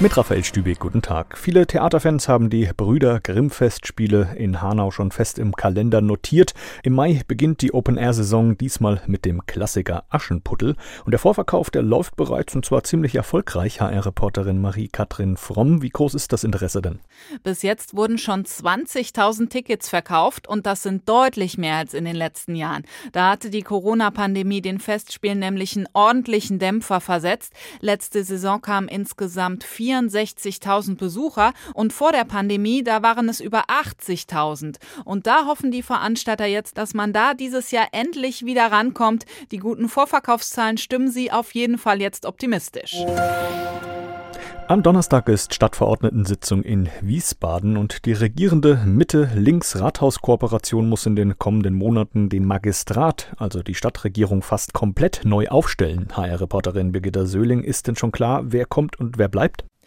Mit Raphael Stübeck, guten Tag. Viele Theaterfans haben die Brüder Grimm-Festspiele in Hanau schon fest im Kalender notiert. Im Mai beginnt die Open-Air-Saison, diesmal mit dem Klassiker Aschenputtel. Und der Vorverkauf, der läuft bereits und zwar ziemlich erfolgreich. HR-Reporterin Marie-Kathrin Fromm, wie groß ist das Interesse denn? Bis jetzt wurden schon 20.000 Tickets verkauft und das sind deutlich mehr als in den letzten Jahren. Da hatte die Corona-Pandemie den Festspielen nämlich einen ordentlichen Dämpfer versetzt. Letzte Saison kamen insgesamt 64.000 Besucher und vor der Pandemie, da waren es über 80.000. Und da hoffen die Veranstalter jetzt, dass man da dieses Jahr endlich wieder rankommt. Die guten Vorverkaufszahlen stimmen sie auf jeden Fall jetzt optimistisch. Am Donnerstag ist Stadtverordnetensitzung in Wiesbaden und die regierende Mitte-Links-Rathaus-Kooperation muss in den kommenden Monaten den Magistrat, also die Stadtregierung, fast komplett neu aufstellen. HR-Reporterin Birgitta Söhling, ist denn schon klar, wer kommt und wer bleibt?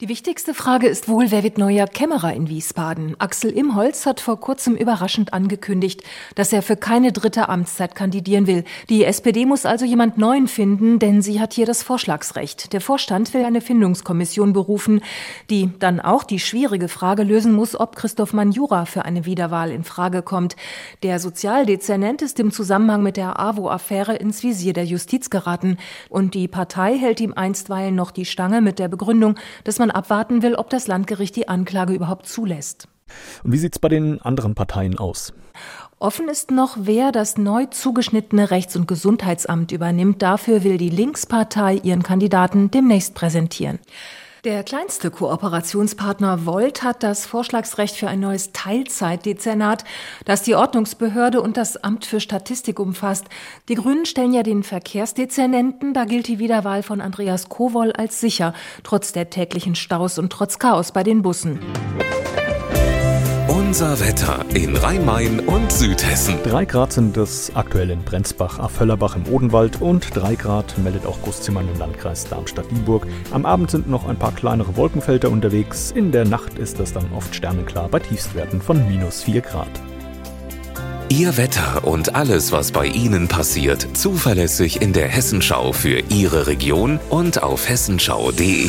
Die wichtigste Frage ist wohl, wer wird neuer Kämmerer in Wiesbaden? Axel Imholz hat vor kurzem überraschend angekündigt, dass er für keine dritte Amtszeit kandidieren will. Die SPD muss also jemand Neuen finden, denn sie hat hier das Vorschlagsrecht. Der Vorstand will eine Findungskommission berufen, die dann auch die schwierige Frage lösen muss, ob Christoph Manjura für eine Wiederwahl in Frage kommt. Der Sozialdezernent ist im Zusammenhang mit der AWO-Affäre ins Visier der Justiz geraten und die Partei hält ihm einstweilen noch die Stange mit der Begründung, dass man abwarten will, ob das Landgericht die Anklage überhaupt zulässt. Und wie sieht es bei den anderen Parteien aus? Offen ist noch, wer das neu zugeschnittene Rechts- und Gesundheitsamt übernimmt. Dafür will die Linkspartei ihren Kandidaten demnächst präsentieren. Der kleinste Kooperationspartner Volt hat das Vorschlagsrecht für ein neues Teilzeitdezernat, das die Ordnungsbehörde und das Amt für Statistik umfasst. Die Grünen stellen ja den Verkehrsdezernenten, da gilt die Wiederwahl von Andreas Kowol als sicher, trotz der täglichen Staus und trotz Chaos bei den Bussen. Unser Wetter in Rhein-Main und Südhessen. Drei Grad sind es aktuell in Brenzbach, Aföllerbach im Odenwald und drei Grad meldet auch Großzimmern im Landkreis Darmstadt-Dieburg. Am Abend sind noch ein paar kleinere Wolkenfelder unterwegs. In der Nacht ist es dann oft sternenklar bei Tiefstwerten von minus vier Grad. Ihr Wetter und alles, was bei Ihnen passiert, zuverlässig in der Hessenschau für Ihre Region und auf hessenschau.de.